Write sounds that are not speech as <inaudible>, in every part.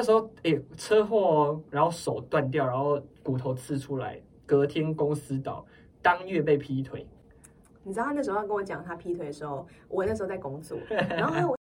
那时候哎、欸，车祸，然后手断掉，然后骨头刺出来，隔天公司倒，当月被劈腿。你知道他那时候要跟我讲他劈腿的时候，我那时候在工作，<laughs> 然后。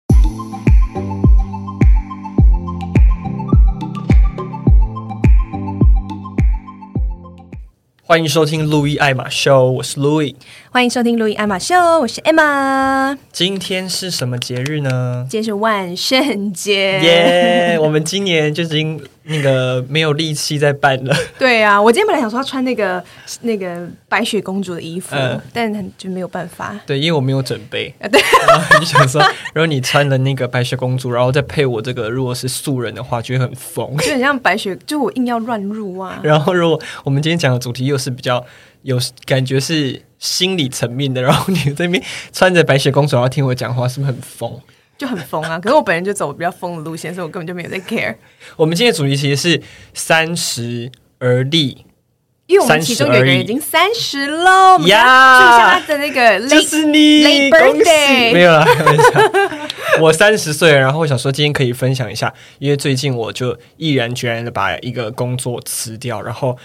欢迎收听路易爱马秀，我是路易。欢迎收听路易艾玛秀，我是 Emma。今天是什么节日呢？今天是万圣节。耶！我们今年就已经那个没有力气在办了。对啊，我今天本来想说要穿那个那个白雪公主的衣服，呃、但就没有办法。对，因为我没有准备。啊，<laughs> 对。然后你想说，如果你穿了那个白雪公主，然后再配我这个，如果是素人的话，就会很疯，就很像白雪，就我硬要乱入啊。然后，如果我们今天讲的主题又是比较有感觉是心理层面的，然后你这边穿着白雪公主要听我讲话，是不是很疯？就很疯啊！可是我本人就走比较疯的路线，所以我根本就没有在 care。我们今天的主题其实是三十而立，因为我们其中有人已经三十了呀，就像他的那个 late, 就是你 late birthday 没有啦，开玩笑。我三十岁，然后我想说今天可以分享一下，因为最近我就毅然决然的把一个工作辞掉，然后。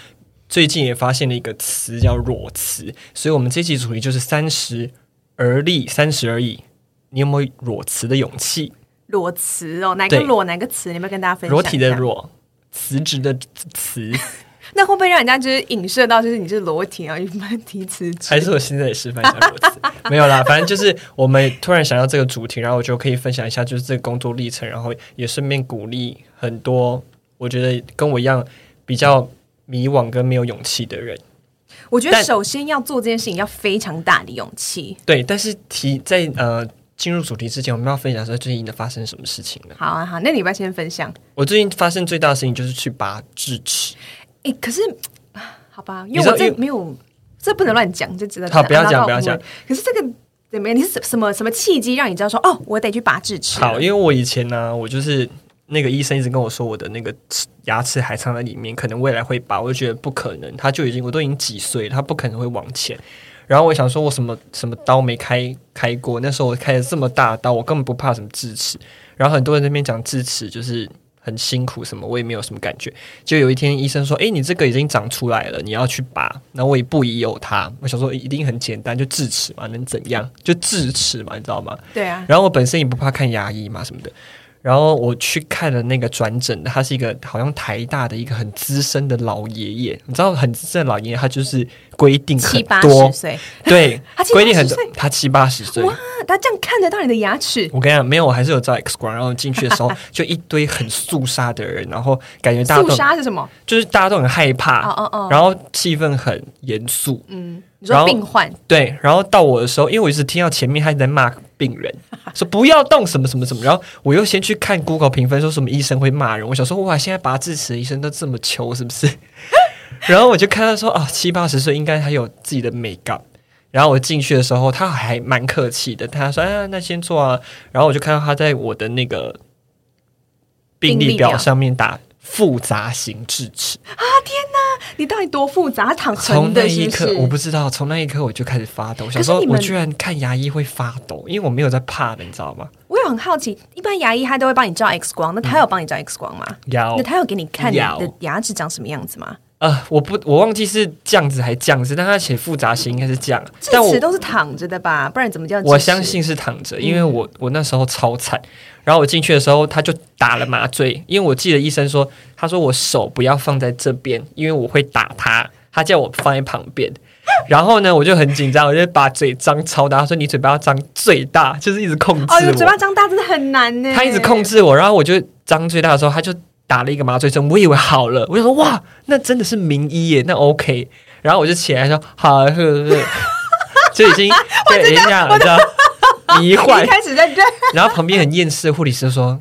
最近也发现了一个词叫裸辞，所以我们这期主题就是三十而立，三十而已。你有没有裸辞的勇气？裸辞哦，哪个裸哪个辞？你有没有跟大家分享？裸体的裸，辞职的辞。<laughs> 那会不会让人家就是影射到就是你是裸体啊？一般提辞职？还是我现在也示范一下裸辞？<laughs> 没有啦，反正就是我们突然想到这个主题，然后我就可以分享一下就是这个工作历程，然后也顺便鼓励很多我觉得跟我一样比较。迷惘跟没有勇气的人，我觉得首先要做这件事情要非常大的勇气。对，但是提在呃进入主题之前，我们要分享说最近的发生什么事情呢？好啊，好，那你不要先分享。我最近发生最大的事情就是去拔智齿。哎、欸，可是好吧，因为我这没有，这不能乱讲，就知道。好，不要讲，不要讲。可是这个怎么样？你是什么什么契机让你知道说哦，我得去拔智齿？好，因为我以前呢，我就是。那个医生一直跟我说，我的那个牙齿还藏在里面，可能未来会拔。我就觉得不可能，他就已经我都已经几岁了，他不可能会往前。然后我想说，我什么什么刀没开开过？那时候我开了这么大的刀，我根本不怕什么智齿。然后很多人在那边讲智齿就是很辛苦什么，我也没有什么感觉。就有一天医生说：“诶，你这个已经长出来了，你要去拔。”然后我也不疑有他，我想说一定很简单，就智齿嘛，能怎样？就智齿嘛，你知道吗？对啊。然后我本身也不怕看牙医嘛，什么的。然后我去看了那个转诊的，他是一个好像台大的一个很资深的老爷爷，你知道很资深的老爷爷，他就是规定很多，七八十岁，对，他规定很多，他七八十岁，哇，他这样看得到你的牙齿？我跟你讲，没有，我还是有照 X 光，然后进去的时候 <laughs> 就一堆很肃杀的人，然后感觉大家都肃杀是什么？就是大家都很害怕，哦哦哦，然后气氛很严肃，嗯。你说病患对，然后到我的时候，因为我一直听到前面他在骂病人，说不要动什么什么什么，然后我又先去看 Google 评分，说什么医生会骂人，我想说哇，现在拔智齿的医生都这么糗是不是？<laughs> 然后我就看到说啊，七八十岁应该还有自己的美感，然后我进去的时候他还蛮客气的，他说啊，那先坐啊，然后我就看到他在我的那个病历表上面打。复杂型智齿啊！天哪，你到底多复杂？躺从那一刻，我不知道。从那一刻我就开始发抖。想说，我居然看牙医会发抖，因为我没有在怕的，你知道吗？我也很好奇，一般牙医他都会帮你照 X 光，那他有帮你照 X 光吗？有。那他有给你看你的牙齿长什么样子吗？呃，我不，我忘记是这样子还这样子，但他写复杂型应该是这样。智齿都是躺着的吧？不然怎么叫？我相信是躺着，因为我我那时候超惨。然后我进去的时候，他就打了麻醉，因为我记得医生说，他说我手不要放在这边，因为我会打他，他叫我放在旁边。然后呢，我就很紧张，我就把嘴张超大，他说你嘴巴要张最大，就是一直控制我。哦，嘴巴张大真的很难呢。他一直控制我，然后我就张最大的时候，他就打了一个麻醉针，我以为好了，我就说哇，那真的是名医耶，那 OK。然后我就起来说好，呵呵，就已经对人家了，知道。迷幻 <laughs> 开始在这，<laughs> 然后旁边很厌世的护理师说：“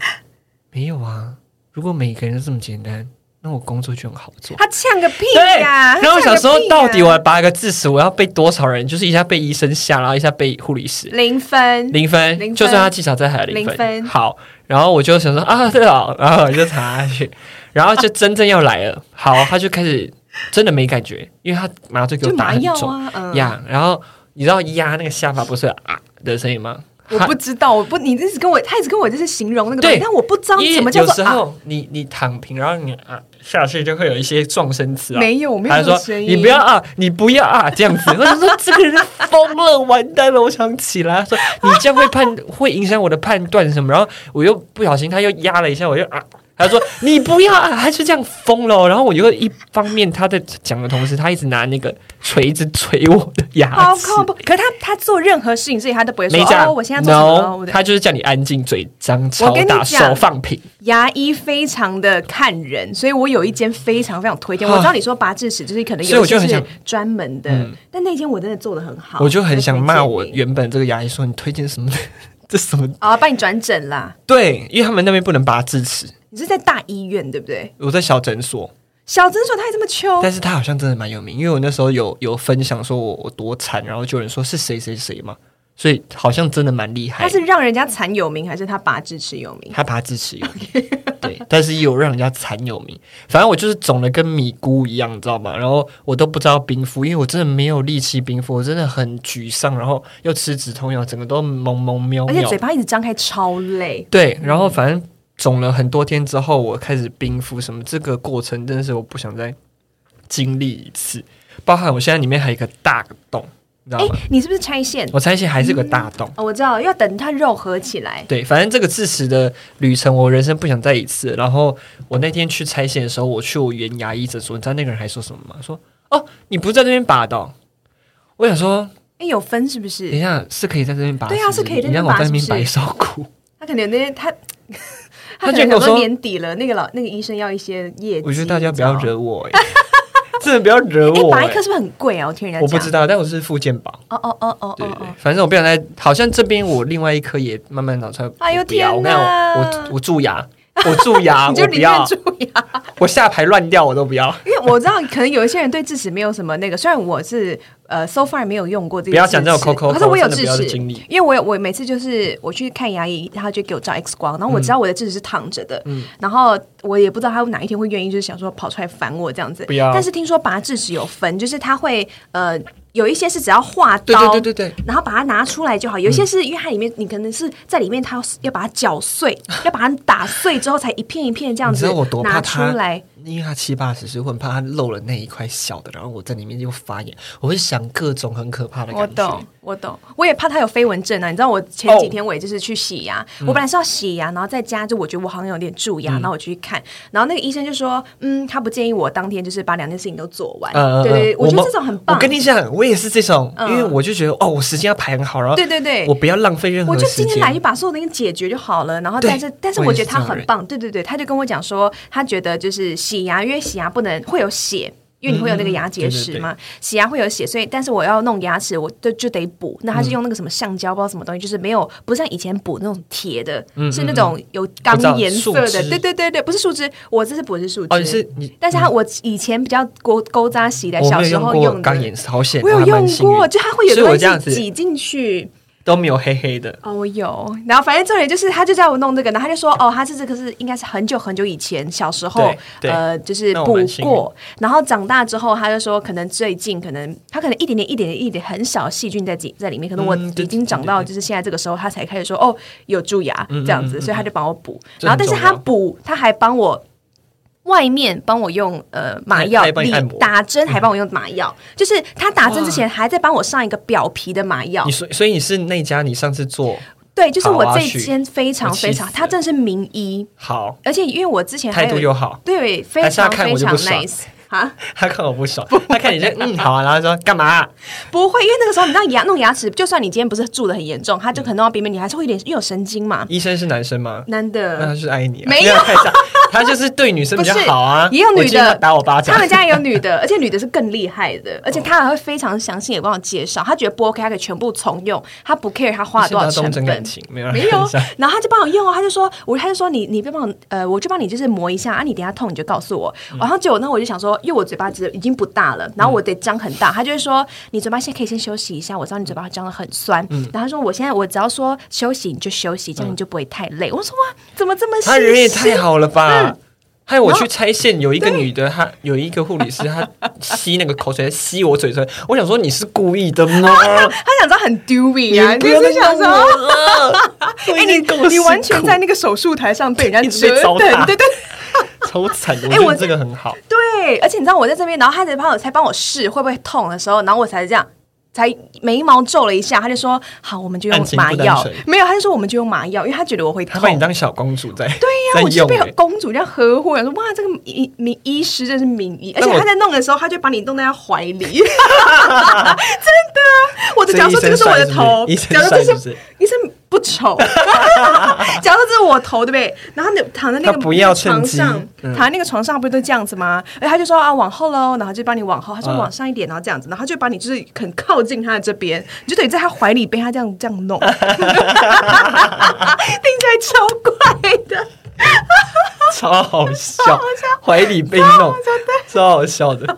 没有啊，如果每个人都这么简单，那我工作就很好做。”他呛个屁呀！然后我想说，到底我要拔一个智齿，我要被多少人？就是一下被医生吓，然后一下被护理师零分，零分，零分，就算他技巧再好，零分。好，然后我就想说啊，对了，然后我就插下去，<laughs> 然后就真正要来了。好，他就开始真的没感觉，因为他麻醉给我打很重，嗯，然后你知道压那个下巴不是啊的声音吗？我不知道，我不，你一直跟我，他一直跟我就是形容那个东西，对但我不知道什么叫做有时候啊。你你躺平，然后你啊下去就会有一些撞声词啊。没有，没有他说声音。你不要啊，你不要啊，这样子。我就说这个人疯了，完蛋了，我想起来。他说你这样会判，会影响我的判断什么。然后我又不小心，他又压了一下，我就啊。他说：“你不要啊，还是这样疯了。”然后我就一方面他在讲的同时，他一直拿那个锤子锤我的牙齿。好恐怖！可是他他做任何事情，所以他都不会说没讲哦，我现在做什么？No, 他就是叫你安静，嘴张超大，手放平。牙医非常的看人，所以我有一间非常非常推荐。我知道你说拔智齿就是可能有些是专门的，嗯、但那间我真的做的很好。我就很想骂我原本这个牙医说：“你推荐什么？<laughs> 这什么啊？帮你转诊啦？”对，因为他们那边不能拔智齿。你是在大医院对不对？我在小诊所，小诊所他还这么穷，但是他好像真的蛮有名，因为我那时候有有分享说我我多惨，然后就有人说是谁谁谁嘛，所以好像真的蛮厉害。他是让人家惨有名，还是他拔智齿有名？他拔智齿有名，<laughs> 对，但是也有让人家惨有名。反正我就是肿的跟米姑一样，你知道吗？然后我都不知道冰敷，因为我真的没有力气冰敷，我真的很沮丧，然后又吃止痛药，整个都懵懵喵喵，而且嘴巴一直张开，超累。对，然后反正。肿了很多天之后，我开始冰敷什么，这个过程真的是我不想再经历一次。包含我现在里面还有一个大洞，你知道吗？你是不是拆线？我拆线还是个大洞。嗯哦，我知道，要等它肉合起来。对，反正这个智齿的旅程，我人生不想再一次。然后我那天去拆线的时候，我去我原牙医诊所，你知道那个人还说什么吗？说哦，你不是在这边拔的哦。我想说，哎，有分是不是？等一下是可以在这边拔，对啊，是可以在这边拔。你让我在那边白受苦。他可能那天他。他觉得我说年底了，那个老那个医生要一些业绩。我觉得大家不要惹我，哎，<laughs> 真的不要惹我。拔一颗是不是很贵啊？我听人家讲，我不知道，但我是复健保。哦哦哦哦，对对，反正我不想再。好像这边我另外一颗也慢慢长出来。<laughs> 哎呦天哪！我我蛀牙，我蛀牙，<laughs> 我不要蛀牙，我下排乱掉我都不要。因为我知道，可能有一些人对智齿没有什么那个，虽然我是。呃，so far 没有用过这个。不要讲这种抠抠，可是我有智齿，因为我有我每次就是我去看牙医，他就给我照 X 光，然后我知道我的智齿是躺着的，嗯，然后我也不知道他哪一天会愿意，就是想说跑出来烦我这样子。不要。但是听说拔智齿有分，就是他会呃有一些是只要划刀，对对对对对，然后把它拿出来就好。有一些是因为它里面你可能是在里面，它要把它搅碎，要把它打碎之后才一片一片这样子拿出来。因为他七八十岁，我很怕他漏了那一块小的，然后我在里面又发炎，我会想各种很可怕的感觉。我懂，我懂，我也怕他有飞蚊症啊！你知道，我前几天我也就是去洗牙，哦、我本来是要洗牙，然后在家就我觉得我好像有点蛀牙，嗯、然后我去看，然后那个医生就说，嗯，他不建议我当天就是把两件事情都做完。嗯、对，对对，我觉得这种很棒。我跟你讲，我也是这种，因为我就觉得哦，我时间要排很好，然后对对对，我不要浪费任何时间。我就今天来就把所有东西解决就好了。然后，但是但是我觉得他很棒，对对对，他就跟我讲说，他觉得就是洗牙，因为洗牙。不能会有血，因为你会有那个牙结石嘛，洗牙会有血，所以但是我要弄牙齿，我就就得补。那他是用那个什么橡胶，不知道什么东西，就是没有不像以前补那种铁的，是那种有钢颜色的。对对对对，不是树脂，我这是不是树脂？是但是他我以前比较勾勾扎洗的，小时候用钢颜色，好险，我有用过，就它会有东西挤进去。都没有黑黑的。哦，我有，然后反正重点就是，他就叫我弄这个，然后他就说，哦，他是这个是应该是很久很久以前小时候，呃，就是补过，然后长大之后，他就说，可能最近可能他可能一点点、一点点、一点很小细菌在在里面，可能我已经长到就是现在这个时候，他才开始说，哦，有蛀牙这样子，所以他就帮我补，然后但是他补，他还帮我。外面帮我用呃麻药，你打针还帮我用麻药，嗯、就是他打针之前还在帮我上一个表皮的麻药。所所以你是那家你上次做？对，就是我这间非常非常，他真的是名医。好，而且因为我之前态度又好，对，非常非常 nice。啊，<laughs> 他看我不爽，他看你这嗯好啊，然后说干嘛、啊？不会，因为那个时候你知道牙弄牙齿，就算你今天不是蛀的很严重，他就可能弄到边边，你还是会有点又有神经嘛。医生是男生吗？男的，那他是爱你、啊，没有，他就是对女生比较好啊。也有女的打我巴掌，他们家也有女的，<laughs> 而且女的是更厉害的，而且他还会非常详细的帮我介绍，他觉得不 OK，他可以全部重用，他不 care 他花了多少成本，<laughs> 没有，没有，然后他就帮我用哦，他就说，我他就说你你别帮我，呃，我就帮你就是磨一下啊，你等下痛你就告诉我，然后结果呢我就想说，因为我嘴巴只已经不大了，然后我得张很大。嗯、他就会说：“你嘴巴现在可以先休息一下。”我知道你嘴巴张的很酸。嗯、然后他说：“我现在我只要说休息你就休息，这样你就不会太累。嗯”我说：“哇，怎么这么细心？”他人也太好了吧！还有我去拆线，有一个女的，她有一个护理师，她 <laughs> 吸那个口水，吸我嘴唇。我想说你是故意的吗？<laughs> 她想知道很丢脸啊，你就是想说，<laughs> 哎，你你完全在那个手术台上被人家折腾，对对对，超惨。哎，我这个很好，对，而且你知道我在这边，然后他才帮我才帮我试会不会痛的时候，然后我才这样。才眉毛皱了一下，他就说：“好，我们就用麻药。”没有，他就说：“我们就用麻药，因为他觉得我会痛。”他把你当小公主在。对呀，我就被公主这样呵护。我说：“哇，这个医名医师真是名医。”而且他在弄的时候，他就把你弄在他怀里。<laughs> <laughs> 真的，我的假如说这个是我的头，假如这是医生。不丑，<laughs> 假如这是我头，对不对？然后你躺在那个床上，躺在那个床上，不是都这样子吗？哎，他就说啊，往后喽，然后就帮你往后，他说往上一点，然后这样子，然后就把你就是很靠近他的这边，你就等于在他怀里被他这样这样弄，<laughs> 听起来超怪的。<laughs> 超好笑，怀里被弄，超好笑的。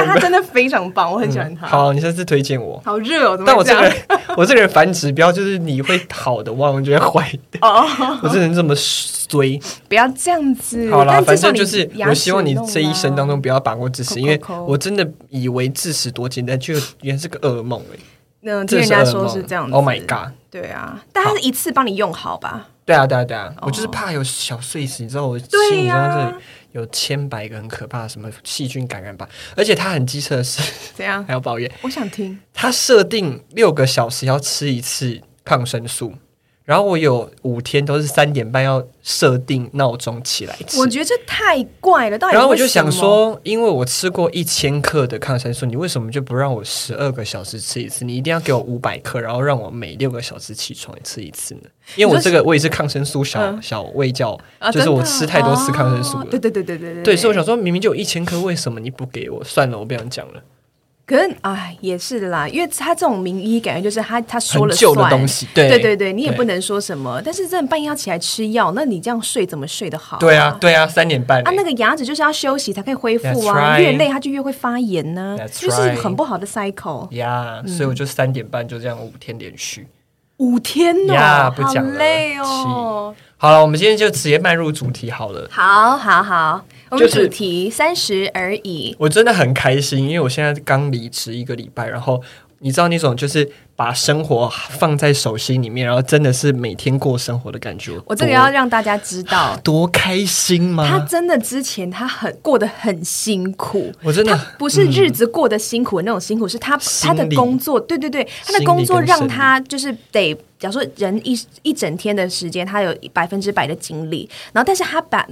但他真的非常棒，我很喜欢他。好，你下次推荐我。好热哦，但我这个人，<laughs> 我这个人反指标就是你会好的，忘了就会坏的。哦，<laughs> 我只能这么衰。不要这样子。好了，反正就是，我希望你这一生当中不要把握智齿，因为我真的以为智齿多简单，就原来是个噩梦哎。那听人家说是这样子。Oh my god！对啊，但他是一次帮你用好吧？对啊，对啊，对啊，我就是怕有小碎石，你知道我心里这里有千百个很可怕的什么细菌感染吧，而且他很机车的是怎样 <laughs> 还要抱怨？我想听。他设定六个小时要吃一次抗生素。然后我有五天都是三点半要设定闹钟起来吃，我觉得这太怪了。到底然后我就想说，因为我吃过一千克的抗生素，你为什么就不让我十二个小时吃一次？你一定要给我五百克，然后让我每六个小时起床吃一次呢？因为我这个我也是抗生素小、嗯、小胃教，就是我吃太多次抗生素了。对对对对对对，对，所以我想说，明明就有一千克，为什么你不给我？算了，我不想讲了。可是，哎，也是的啦，因为他这种名医，感觉就是他他说了算。旧的东西，对对对对，你也不能说什么。但是，真的半夜要起来吃药，那你这样睡怎么睡得好？对啊，对啊，三点半。啊，那个牙齿就是要休息才可以恢复啊，越累它就越会发炎呢，就是很不好的 cycle。呀，所以我就三点半就这样五天连续。五天哦，不讲了，好累哦。好了，我们今天就直接迈入主题好了。好，好，好。我们主题三十而已，我真的很开心，因为我现在刚离职一个礼拜，然后你知道那种就是把生活放在手心里面，然后真的是每天过生活的感觉。我这个要让大家知道 <gasps> 多开心吗？他真的之前他很过得很辛苦，我真的不是日子过得辛苦的那种辛苦，是他他的工作，对对对，他的工作让他就是得，假如说人一一整天的时间，他有百分之百的精力，然后但是他把。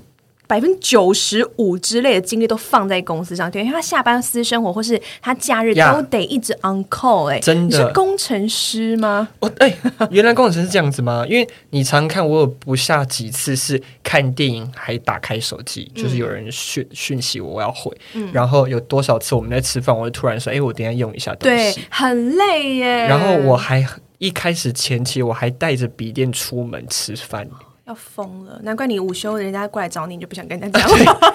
百分之九十五之类的精力都放在公司上，对，因为他下班私生活或是他假日都得一直 on call，哎，真的，你是工程师吗？哦，哎，原来工程师是这样子吗？因为你常看我有不下几次是看电影还打开手机，就是有人讯讯息我，我要回，嗯、然后有多少次我们在吃饭，我就突然说，哎，我等下用一下东西，对，很累耶。然后我还一开始前期我还带着笔电出门吃饭。要疯了，难怪你午休人家过来找你，你就不想跟人家讲话。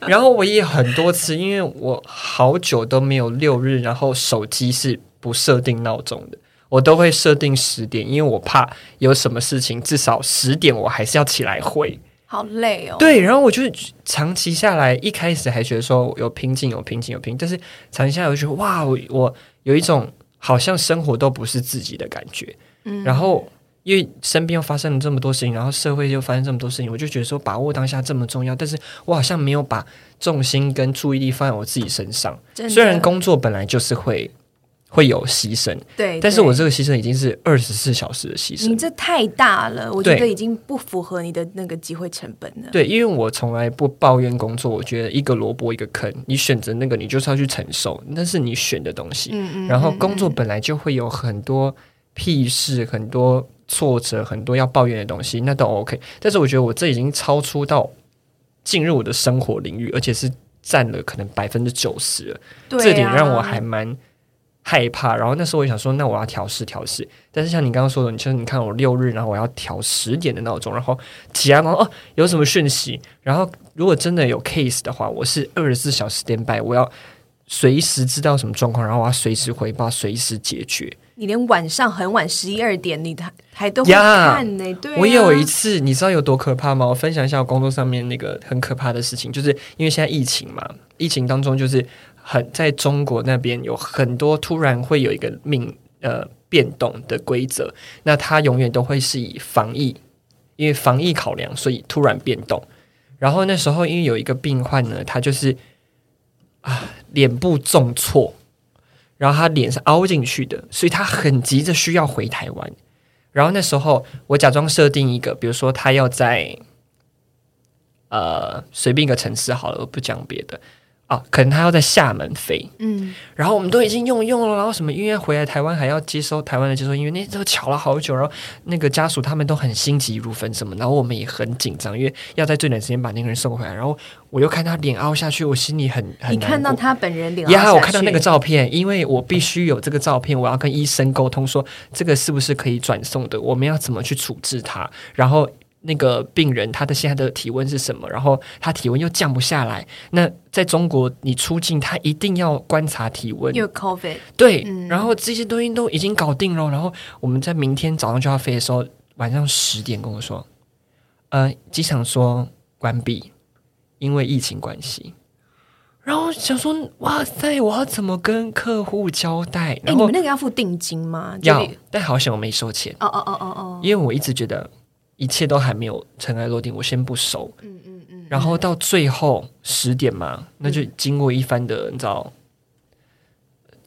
<laughs> 然后我也很多次，因为我好久都没有六日，然后手机是不设定闹钟的，我都会设定十点，因为我怕有什么事情，至少十点我还是要起来回。好累哦。对，然后我就长期下来，一开始还觉得说有瓶颈，有瓶颈，有瓶颈，但是长期下来我就觉得哇，我我有一种好像生活都不是自己的感觉。嗯，然后。因为身边又发生了这么多事情，然后社会又发生这么多事情，我就觉得说把握当下这么重要。但是我好像没有把重心跟注意力放在我自己身上。虽然工作本来就是会会有牺牲，对，但是我这个牺牲已经是二十四小时的牺牲。你这太大了，我觉得已经不符合你的那个机会成本了。对，因为我从来不抱怨工作，我觉得一个萝卜一个坑，你选择那个，你就是要去承受，那是你选的东西。嗯嗯嗯嗯。然后工作本来就会有很多屁事，很多。挫折很多要抱怨的东西，那都 OK。但是我觉得我这已经超出到进入我的生活领域，而且是占了可能百分之九十了。对啊。这点让我还蛮害怕。然后那时候我想说，那我要调试调试。但是像你刚刚说的，你像你看我六日，然后我要调十点的闹钟，然后起来然后哦有什么讯息，然后如果真的有 case 的话，我是二十四小时 stand by，我要随时知道什么状况，然后我要随时回报，随时解决。你连晚上很晚十一二点，你还还都会看呢、欸。对、啊，我有一次，你知道有多可怕吗？我分享一下我工作上面那个很可怕的事情，就是因为现在疫情嘛，疫情当中就是很在中国那边有很多突然会有一个命呃变动的规则，那它永远都会是以防疫，因为防疫考量，所以突然变动。然后那时候因为有一个病患呢，他就是啊脸部重挫。然后他脸是凹进去的，所以他很急着需要回台湾。然后那时候我假装设定一个，比如说他要在呃随便一个城市好了，我不讲别的。啊，可能他要在厦门飞，嗯，然后我们都已经用用了，然后什么因为回来台湾还要接收台湾的接收因为，那都巧了好久，然后那个家属他们都很心急如焚什么，然后我们也很紧张，因为要在最短时间把那个人送回来。然后我又看他脸凹下去，我心里很很。你看到他本人脸凹下去？呀，我看到那个照片，因为我必须有这个照片，我要跟医生沟通说这个是不是可以转送的，我们要怎么去处置他，然后。那个病人他的现在的体温是什么？然后他体温又降不下来。那在中国，你出境他一定要观察体温。有 COVID。对，嗯、然后这些东西都已经搞定了。然后我们在明天早上就要飞的时候，晚上十点跟我说，呃，机场说关闭，因为疫情关系。然后想说，哇塞，我要怎么跟客户交代？然后诶，你们那个要付定金吗？要，但好险我没收钱。哦哦哦哦哦，因为我一直觉得。一切都还没有尘埃落定，我先不收。嗯嗯嗯。然后到最后十点嘛，嗯、那就经过一番的，你知道，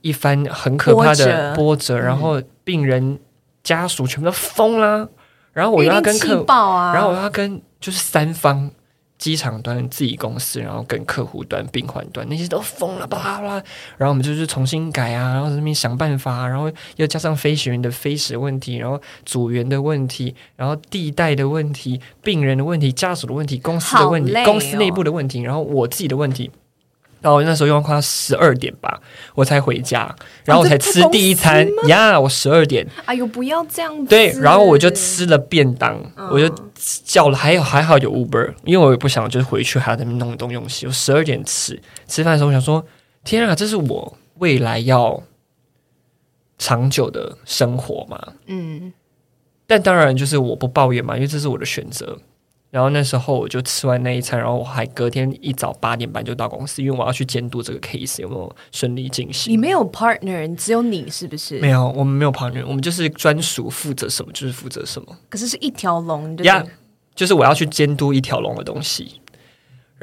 一番很可怕的波折，然后病人家属全部都疯啦，然后我又要跟客，啊、然后我要跟就是三方。机场端自己公司，然后跟客户端、病患端那些都疯了，巴拉巴拉。然后我们就是重新改啊，然后这边想办法啊，然后又加上飞行员的飞时问题，然后组员的问题，然后地带的问题、病人的问题、家属的问题、公司的问题、哦、公司内部的问题，然后我自己的问题。然后那时候用快要十二点吧，我才回家，然后我才吃第一餐呀。我十二点，哎呦，不要这样子。对，然后我就吃了便当，嗯、我就叫了，还有还好有 Uber，因为我也不想就是回去还要在那边弄东弄西。我十二点吃吃饭的时候，我想说，天啊，这是我未来要长久的生活嘛？嗯，但当然就是我不抱怨嘛，因为这是我的选择。然后那时候我就吃完那一餐，然后我还隔天一早八点半就到公司，因为我要去监督这个 case 有没有顺利进行。你没有 partner，你只有你是不是？没有，我们没有 partner，我们就是专属负责什么就是负责什么。可是是一条龙，呀、就是，yeah, 就是我要去监督一条龙的东西。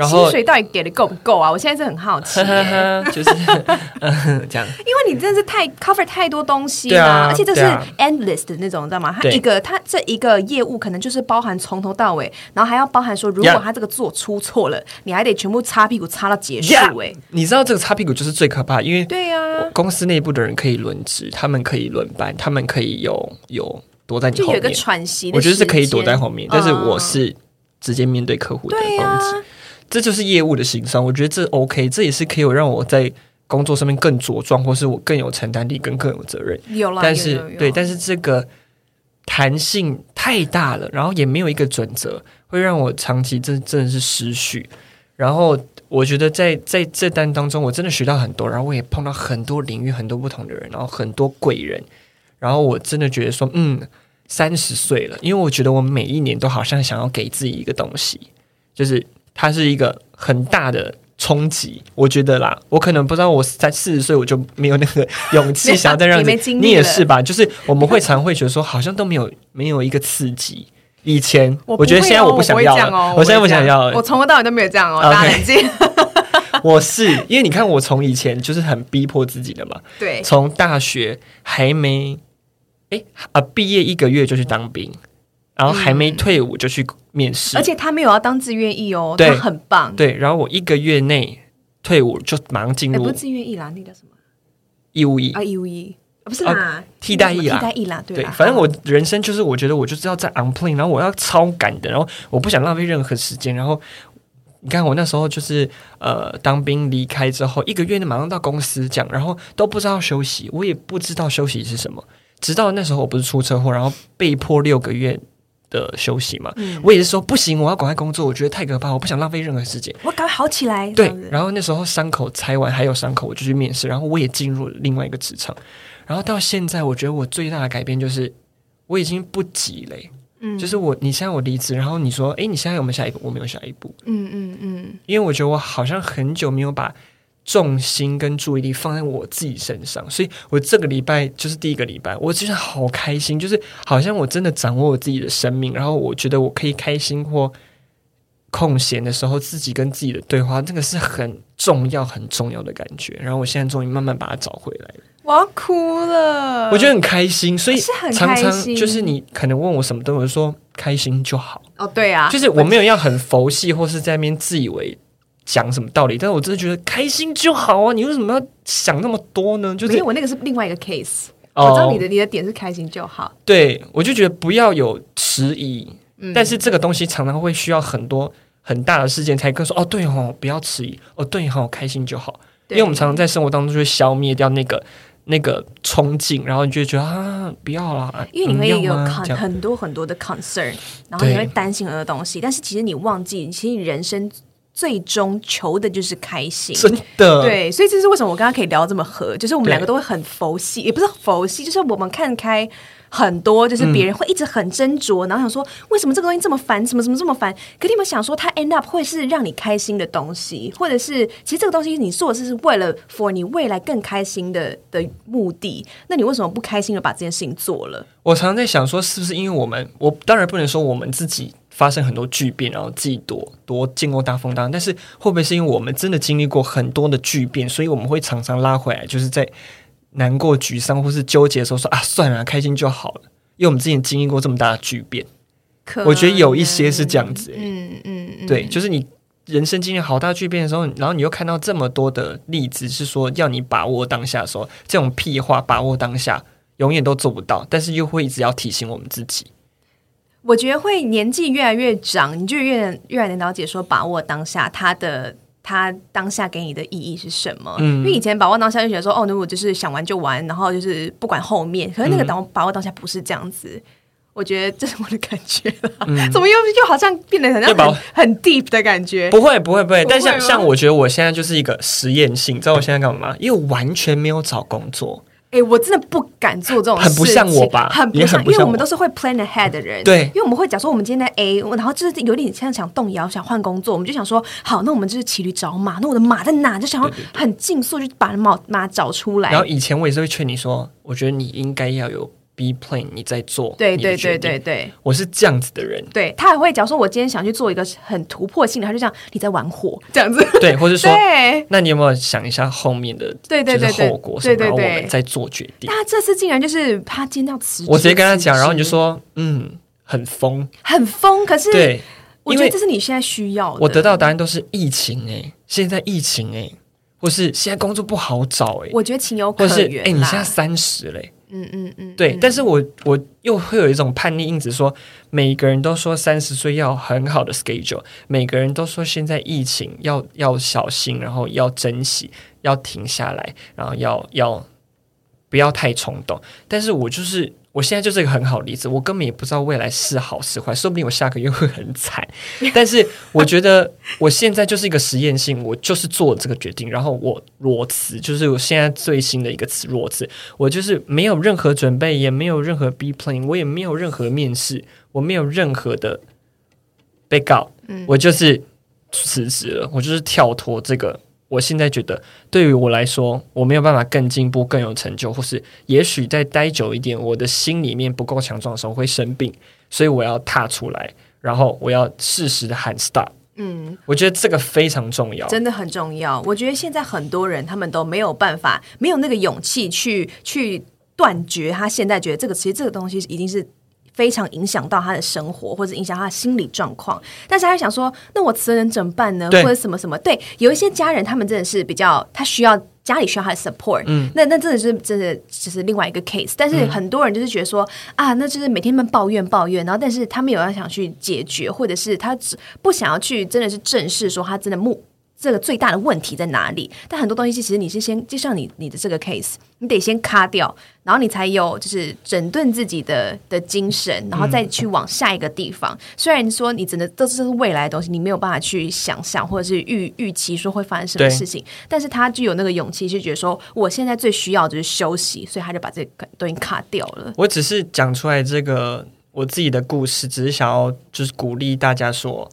然后薪水到底给的够不够啊？我现在是很好奇，<laughs> 就是 <laughs> 嗯这样，因为你真的是太 cover 太多东西了，啊、而且这是 endless 的那种，知道吗？它一个它这一个业务可能就是包含从头到尾，然后还要包含说，如果他这个做出错了，你还得全部擦屁股擦到结束。哎，你知道这个擦屁股就是最可怕，因为对呀，公司内部的人可以轮值，他们可以轮班，他们可以有有躲在你后面，就有一个喘息。我觉得是可以躲在后面，但是我是直接面对客户的攻击。这就是业务的形商，我觉得这 OK，这也是可以让我在工作上面更茁壮，或是我更有承担力，跟更有责任。有啦，但是对，但是这个弹性太大了，然后也没有一个准则，会让我长期真真的是失序。然后我觉得在在这单当中，我真的学到很多，然后我也碰到很多领域很多不同的人，然后很多贵人。然后我真的觉得说，嗯，三十岁了，因为我觉得我每一年都好像想要给自己一个东西，就是。它是一个很大的冲击，我觉得啦，我可能不知道，我在四十岁我就没有那个勇气 <laughs> 想要再让你，你也是吧？就是我们会常会觉得说，好像都没有没有一个刺激。以前我，、觉得现在我不想要了，我，我现在不想要了，我从头到尾都没有这样哦，大家冷静。<laughs> 我是因为你看，我从以前就是很逼迫自己的嘛，对，从大学还没哎啊毕业一个月就去当兵。然后还没退伍就去面试，而且他没有要当自愿役哦，他很棒。对，然后我一个月内退伍就马上进入，不是自愿役啦，那叫什么？义务役啊，义务役不是啦，替代役啦，替代役啦，对。反正我人生就是，我觉得我就是要在 on plane，然后我要超赶的，然后我不想浪费任何时间。然后你看我那时候就是呃，当兵离开之后一个月内马上到公司讲，然后都不知道休息，我也不知道休息是什么。直到那时候我不是出车祸，然后被迫六个月。的休息嘛。嗯、我也是说不行，我要赶快工作，我觉得太可怕，我不想浪费任何时间，我赶快好起来。对，然后那时候伤口拆完还有伤口，我就去面试，然后我也进入了另外一个职场。然后到现在，我觉得我最大的改变就是我已经不急了。嗯，就是我，你现在我离职，然后你说，哎，你现在有没有下一步？我没有下一步。嗯嗯嗯，因为我觉得我好像很久没有把重心跟注意力放在我自己身上，所以我这个礼拜就是第一个礼拜，我就是好开心，就是好像我真的掌握我自己的生命，然后我觉得我可以开心或空闲的时候，自己跟自己的对话，这个是很重要很重要的感觉。然后我现在终于慢慢把它找回来了。我要哭了，我觉得很开心，所以常常就是你可能问我什么都有说开心就好。哦，对啊，就是我没有要很佛系或是在那边自以为讲什么道理，但是我真的觉得开心就好啊！你为什么要想那么多呢？就是因为我那个是另外一个 case，哦，我知道你的你的点是开心就好。对，我就觉得不要有迟疑，嗯，但是这个东西常常会需要很多很大的事件才跟说哦，对哦，不要迟疑，哦，对哦，开心就好，因为我们常常在生活当中就会消灭掉那个。那个憧憬，然后你就觉得啊，不要啦，因为你会有很很多很多的 concern，然后你会担心很多东西，但是其实你忘记，其实你人生最终求的就是开心，真的。对，所以这是为什么我刚刚可以聊这么合，就是我们两个都会很佛系，也不是佛系，就是我们看开。很多就是别人会一直很斟酌，嗯、然后想说为什么这个东西这么烦，什么什么这么烦？可你有没有想说，它 end up 会是让你开心的东西，或者是其实这个东西你做的是是为了 for 你未来更开心的的目的？那你为什么不开心的把这件事情做了？我常常在想说，是不是因为我们，我当然不能说我们自己发生很多巨变，然后自己躲躲见过大风大浪，但是会不会是因为我们真的经历过很多的巨变，所以我们会常常拉回来，就是在。难过、沮丧或是纠结的时候，说啊，算了，开心就好了。因为我们之前经历过这么大的巨变，我觉得有一些是这样子。嗯嗯，嗯对，就是你人生经历好大巨变的时候，然后你又看到这么多的例子，是说要你把握当下的时候，这种屁话，把握当下永远都做不到，但是又会一直要提醒我们自己。我觉得会年纪越来越长，你就越越来越了解说把握当下他的。他当下给你的意义是什么？嗯，因为以前把握当下就觉得说，哦，那我就是想玩就玩，然后就是不管后面。可是那个当把握当下不是这样子，嗯、我觉得这是我的感觉了。嗯、怎么又又好像变得很像很很 deep 的感觉？不会不会不会，但像像我觉得我现在就是一个实验性，你知道我现在干嘛吗？因为我完全没有找工作。哎、欸，我真的不敢做这种事情，很不像我吧？很不像，因为我们都是会 plan ahead 的人。对，因为我们会讲说，我们今天在 A，然后就是有点像想动摇，想换工作，我们就想说，好，那我们就是骑驴找马，那我的马在哪？就想要很尽速就把马马找出来。然后以前我也是会劝你说，我觉得你应该要有。B plan 你在做，对对对对对，我是这样子的人。对，他还会讲说，我今天想去做一个很突破性的，他就这样，你在玩火这样子，<laughs> 对，或者说，那你有没有想一下后面的对对对后果？对对对，我们再做决定。那这次竟然就是他今天要辞职，我直接跟他讲，然后你就说，嗯，很疯，很疯。可是，对，我觉得这是你现在需要的。我得到的答案都是疫情哎，现在疫情哎，或是现在工作不好找哎，我觉得情有可原。哎，你现在三十嘞。嗯嗯嗯，对，但是我我又会有一种叛逆因子说，每个人都说三十岁要很好的 schedule，每个人都说现在疫情要要小心，然后要珍惜，要停下来，然后要要不要太冲动，但是我就是。我现在就是一个很好的例子，我根本也不知道未来是好是坏，说不定我下个月会很惨。<laughs> 但是我觉得我现在就是一个实验性，我就是做了这个决定，然后我裸辞，就是我现在最新的一个词裸辞，我就是没有任何准备，也没有任何 B plan，我也没有任何面试，我没有任何的被告，我就是辞职了，我就是跳脱这个。我现在觉得，对于我来说，我没有办法更进步、更有成就，或是也许再待久一点，我的心里面不够强壮的时候会生病，所以我要踏出来，然后我要适时的喊 stop。嗯，我觉得这个非常重要，真的很重要。我觉得现在很多人他们都没有办法，没有那个勇气去去断绝。他现在觉得这个其实这个东西已经是。非常影响到他的生活，或者影响他的心理状况。但是他想说，那我辞人怎么办呢？或者什么什么？对，有一些家人，他们真的是比较，他需要家里需要他的 support。嗯，那那真的是真的，就是另外一个 case。但是很多人就是觉得说，嗯、啊，那就是每天们抱怨抱怨，然后但是他们有要想去解决，或者是他只不想要去真的是正视说他真的目这个最大的问题在哪里？但很多东西其实你是先，就像你你的这个 case，你得先卡掉，然后你才有就是整顿自己的的精神，然后再去往下一个地方。嗯、虽然说你真的都是未来的东西，你没有办法去想象或者是预预期说会发生什么事情，但是他就有那个勇气，就觉得说我现在最需要的就是休息，所以他就把这个东西卡掉了。我只是讲出来这个我自己的故事，只是想要就是鼓励大家说，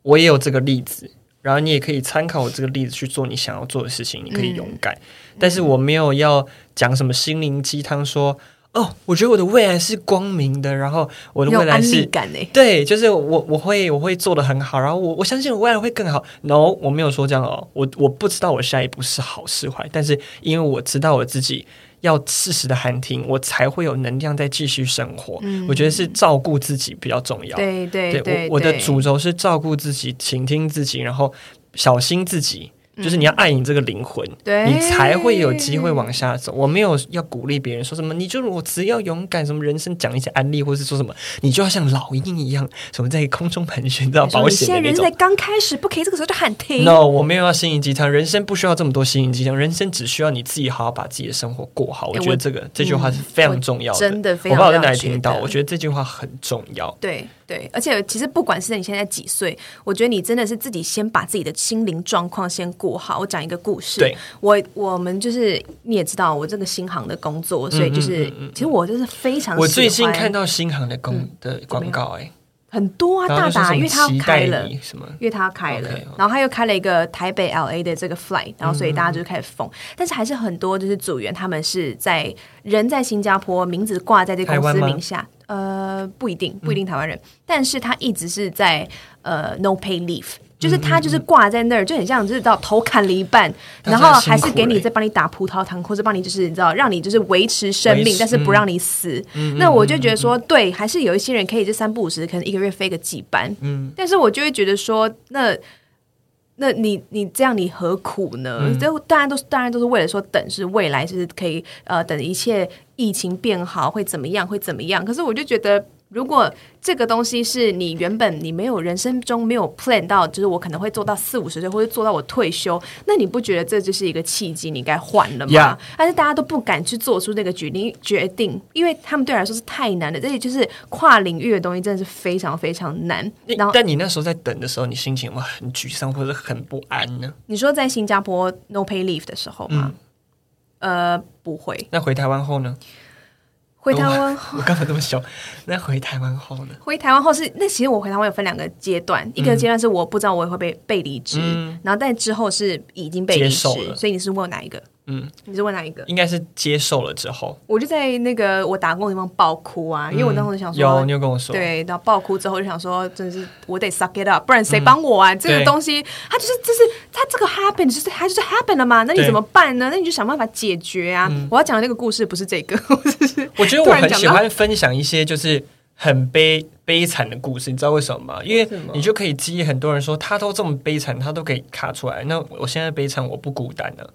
我也有这个例子。然后你也可以参考我这个例子去做你想要做的事情，你可以勇敢。嗯、但是我没有要讲什么心灵鸡汤说，说哦，我觉得我的未来是光明的，然后我的未来是对，就是我我会我会做的很好，然后我我相信我未来会更好。No，我没有说这样哦，我我不知道我下一步是好是坏，但是因为我知道我自己。要适时的喊停，我才会有能量再继续生活。嗯，我觉得是照顾自己比较重要。对对对，对，我我的主轴是照顾自己，倾听自己，然后小心自己。就是你要爱你这个灵魂，对，你才会有机会往下走。我没有要鼓励别人说什么，你就我只要勇敢，什么人生讲一些案例，或是说什么，你就要像老鹰一样，什么在空中盘旋，知道保险的那种。现在人在刚开始，不可以这个时候就喊停。No，我没有要心灵鸡汤，人生不需要这么多心灵鸡汤，人生只需要你自己好好把自己的生活过好。我觉得这个这句话是非常重要的，真的非常。我不知道在哪里听到，我觉得这句话很重要。对。对，而且其实不管是你现在几岁，我觉得你真的是自己先把自己的心灵状况先过好。我讲一个故事，对，我我们就是你也知道，我这个新航的工作，所以就是、嗯嗯嗯、其实我就是非常。我最近看到新航的工、嗯、的广告、欸，哎，很多啊，大大，因为他要开了，什么？因为他要开了，然后他又开了一个台北 LA 的这个 flight，然后所以大家就开始疯、嗯，但是还是很多就是组员他们是在人在新加坡，名字挂在这公司名下。呃，不一定，不一定台湾人，嗯，但是他一直是在呃 no pay leave，就是他就是挂在那儿，就很像就是到头砍了一半，然后还是给你再帮你打葡萄糖，或者帮你就是你知道让你就是维持生命，但是不让你死，嗯。那我就觉得说，对，还是有一些人可以这三不五时，可能一个月飞个几班，嗯，但是我就会觉得说那。那你你这样你何苦呢？就、嗯、当然都是当然都是为了说等是未来是可以呃等一切疫情变好会怎么样会怎么样？可是我就觉得。如果这个东西是你原本你没有人生中没有 plan 到，就是我可能会做到四五十岁，或者做到我退休，那你不觉得这就是一个契机？你该换了吗.但是大家都不敢去做出那个决定决定，因为他们对我来说是太难了。这里就是跨领域的东西，真的是非常非常难。然后，但你那时候在等的时候，你心情有没有很沮丧或者很不安呢？你说在新加坡 no pay leave 的时候吗？嗯、呃，不会。那回台湾后呢？回台湾后，我刚才这么凶。那回台湾后呢？回台湾后是那其实我回台湾有分两个阶段，嗯，一个阶段是我不知道我也会被被离职，嗯，然后但之后是已经被离职，所以你是问哪一个？嗯，你是问哪一个？应该是接受了之后，我就在那个我打工的地方爆哭啊，嗯、因为我当时想说，有你有跟我说，对，然后爆哭之后就想说，真的是我得 suck it up，不然谁帮我啊？嗯、这个东西它就是就是它这个 happen 就是它就是 happen 了嘛，那你怎么办呢？那你就想办法解决啊！嗯、我要讲的那个故事不是这个，<laughs> 我觉得我很喜欢分享一些就是很悲悲惨的故事，你知道为什么吗？因为你就可以激励很多人说，他都这么悲惨，他都可以卡出来，那我现在悲惨，我不孤单了。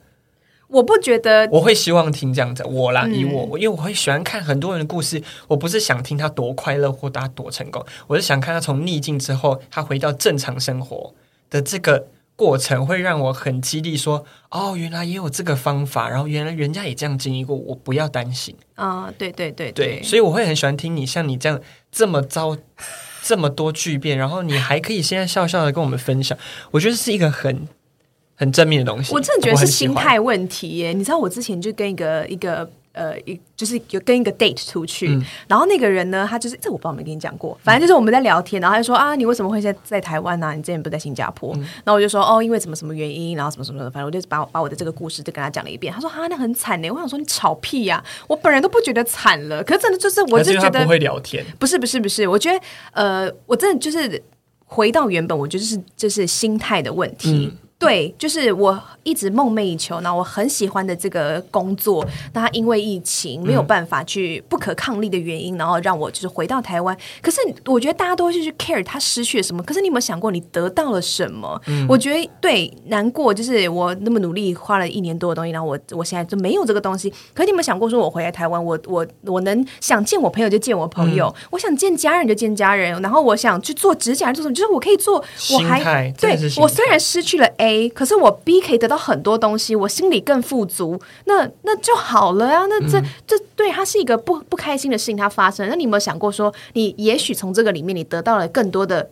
我不觉得，我会希望听这样子，我啦，以我，因为我会喜欢看很多人的故事。我不是想听他多快乐或他多成功，我是想看他从逆境之后，他回到正常生活的这个过程，会让我很激励。说，哦，原来也有这个方法，然后原来人家也这样经历过，我不要担心啊。对对对对，对，所以我会很喜欢听你像你这样这么糟，这么多巨变，然后你还可以现在笑笑的跟我们分享，我觉得是一个很。很正面的东西，我真的觉得是心态问题耶。你知道，我之前就跟一个一个呃，一就是有跟一个 date 出去，嗯，然后那个人呢，他就是这我不知道有没有跟你讲过，反正就是我们在聊天，然后他就说啊，你为什么会在在台湾呢，啊？你之前不在新加坡？嗯，然后我就说哦，因为什么什么原因，然后什么什么的，反正我就把把我的这个故事就跟他讲了一遍。他说啊，那很惨呢。我想说你吵屁呀，啊，我本人都不觉得惨了，可是真的就是我就觉得不会聊天，不是不是不是，我觉得呃，我真的就是回到原本，我觉得是就是心态的问题。嗯对，就是我一直梦寐以求，那我很喜欢的这个工作，那他因为疫情没有办法去不可抗力的原因，然后让我就是回到台湾。可是我觉得大家都会去 care 他失去了什么，可是你有没有想过你得到了什么？嗯、我觉得对，难过就是我那么努力花了一年多的东西，然后我我现在就没有这个东西。可是你有没有想过，说我回来台湾，我我我能想见我朋友就见我朋友，嗯、我想见家人就见家人，然后我想去做指甲做什么，就是我可以做，我还对我虽然失去了。A，可是我 B 可以得到很多东西，我心里更富足，那那就好了啊。那这、嗯、这对他是一个不不开心的事情，它发生。那你有没有想过说，你也许从这个里面你得到了更多的，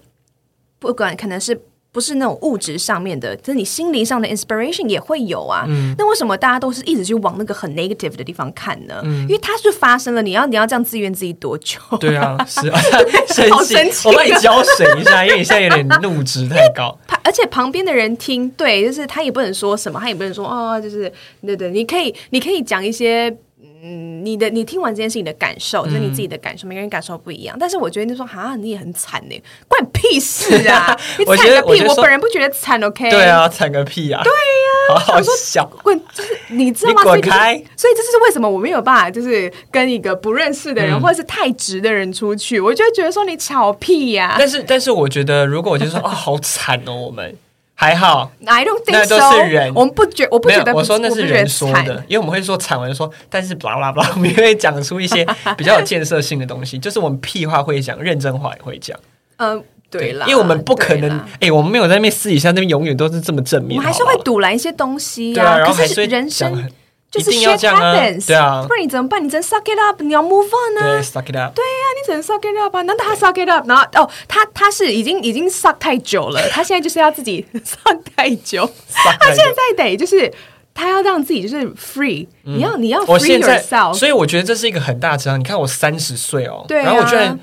不管可能是。不是那种物质上面的，就是你心灵上的 inspiration 也会有啊。嗯、那为什么大家都是一直去往那个很 negative 的地方看呢？嗯、因为它是发生了，你要你要这样自怨自己多久？对啊，是啊，<laughs> 好生气。我帮你浇水一下，因为你现在有点怒值太高。<laughs> 而且旁边的人听，对，就是他也不能说什么，他也不能说哦，就是对对，你可以你可以讲一些。嗯，你的你听完这件事情的感受，就是你自己的感受，每个人感受不一样。但是我觉得你说哈，你也很惨呢，关你屁事啊！<laughs> 你惨个屁！我本人不觉得惨，OK？对啊，惨个屁啊！对呀，好好笑。滚，就是你知道吗？滚开！所以这是为什么我没有办法，就是跟一个不认识的人或者是太直的人出去，我就觉得说你吵屁呀。但是，但是我觉得，如果我就说啊，好惨哦，我们。还好，I don't think so, 那都是人。我们不觉，我不觉得。我说那是人说的，因为我们会说惨文说，但是巴拉巴拉，我们会讲出一些比较有建设性的东西。<laughs> 就是我们屁话会讲，认真话也会讲。嗯，对啦，因为我们不可能，哎，我们没有在那边私底下那边永远都是这么正面，我们还是会堵拦一些东西呀。然后还是人生。就是 shit happens，对啊，不然你怎么办？你只能 suck it up，你要 move on 呢？对，suck it up。对呀，你只能 suck it up 啊？难道他 suck it up？然后哦，他他是已经已经 suck 太久了，<laughs> 他现在就是要自己 <laughs> suck 太久，他现在得就是他要让自己就是 free，你要你要 free yourself。所以我觉得这是一个很大的成长。你看我三十岁哦，然后我居然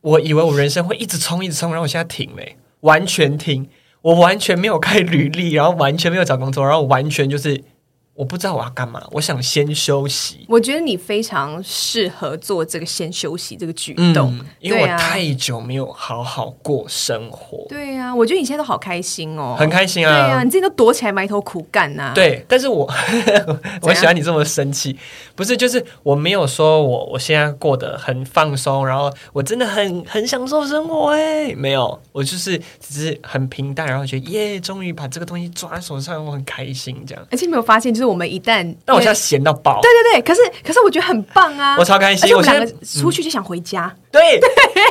我以为我人生会一直冲一直冲，然后我现在停了，完全停，我完全没有开履历，然后完全没有找工作，然后完全就是。我不知道我要干嘛，我想先休息。我觉得你非常适合做这个先休息这个举动，嗯，因为我太久没有好好过生活。对呀，啊，我觉得你现在都好开心哦，很开心啊。对啊，你自己都躲起来埋头苦干呐，啊。对，但是我 <laughs> 我喜欢你这么生气，不是，就是我没有说我我现在过得很放松，然后我真的很很享受生活哎，没有，我就是只是很平淡，然后觉得耶，终于把这个东西抓在手上，我很开心这样。而且没有发现就是。我们一旦，但我现在闲到爆。对对对，可是可是我觉得很棒啊，我超开心。我们两个出去就想回家。对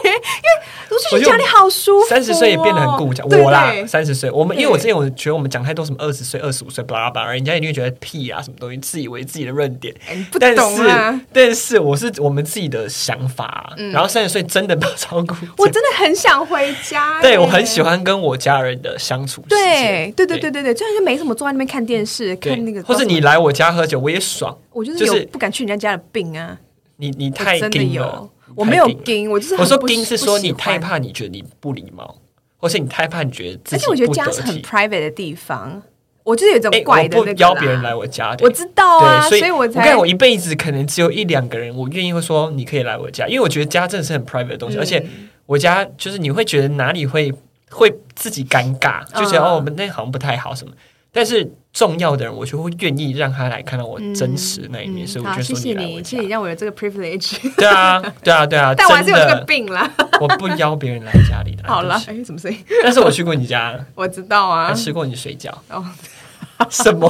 对，因为出去家里好舒服。三十岁也变得很顾家，我啦，三十岁，我们因为我之前我觉得我们讲太多什么二十岁、二十五岁，巴拉巴拉，人家一定会觉得屁啊，什么东西，自以为自己的论点。不懂啊。但是我是我们自己的想法，然后三十岁真的不超过。我真的很想回家。对，我很喜欢跟我家人的相处。对对对对对对，就就没什么坐在那边看电视，看那个，或者你来我家喝酒，我也爽。我就是有不敢去人家家的病啊！你你太真的有，我没有惊，我就是我说惊是说你太怕，你觉得你不礼貌，或是你太怕你觉得自己，而且我觉得家是很 private 的地方，我就是有这种怪的，不邀别人来我家，我知道啊，所以我才，我一辈子可能只有一两个人，我愿意会说你可以来我家，因为我觉得家真的是很 private 的东西，而且我家就是你会觉得哪里会会自己尴尬，就觉得哦，我们那好像不太好什么。但是重要的人，我就会愿意让他来看到我真实那一面，所以我就说你来我家。谢谢你，谢谢你让我有这个 privilege。对啊，对啊，对啊，<laughs> 但我还是有这个病啦。我不邀别人来家里的。<laughs> 好了，哎，什么声音？但是我去过你家，我知道啊，还吃过你水饺。哦，<laughs> 什么？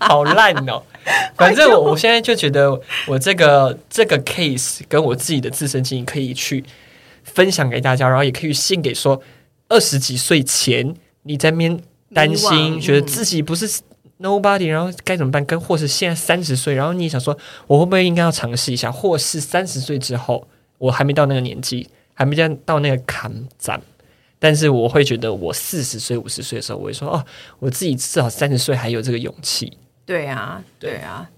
好烂哦！反正我我现在就觉得，我这个这个 case 跟我自己的自身经历可以去分享给大家，然后也可以献给说二十几岁前你在面。担心，觉得自己不是 nobody，然后该怎么办？跟或是现在三十岁，然后你想说，我会不会应该要尝试一下？或是三十岁之后，我还没到那个年纪，还没到那个坎站，但是我会觉得，我四十岁、五十岁的时候，我会说，哦，我自己至少三十岁还有这个勇气。对啊，对啊，